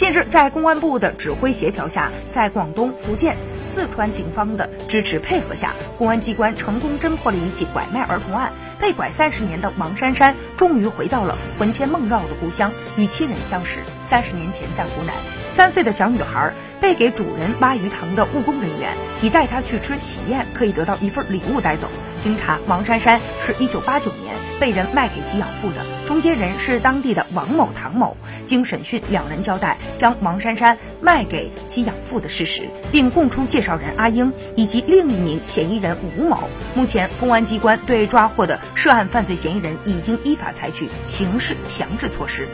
近日，在公安部的指挥协调下，在广东、福建、四川警方的支持配合下，公安机关成功侦破了一起拐卖儿童案。被拐三十年的王珊珊，终于回到了魂牵梦绕的故乡，与亲人相识。三十年前，在湖南，三岁的小女孩被给主人挖鱼塘的务工人员以带她去吃喜宴可以得到一份礼物带走。经查，王珊珊是一九八九年被人卖给其养父的，中间人是当地的王某、唐某。经审讯，两人交代将王珊珊卖给其养父的事实，并供出介绍人阿英以及另一名嫌疑人吴某。目前，公安机关对抓获的涉案犯罪嫌疑人已经依法采取刑事强制措施。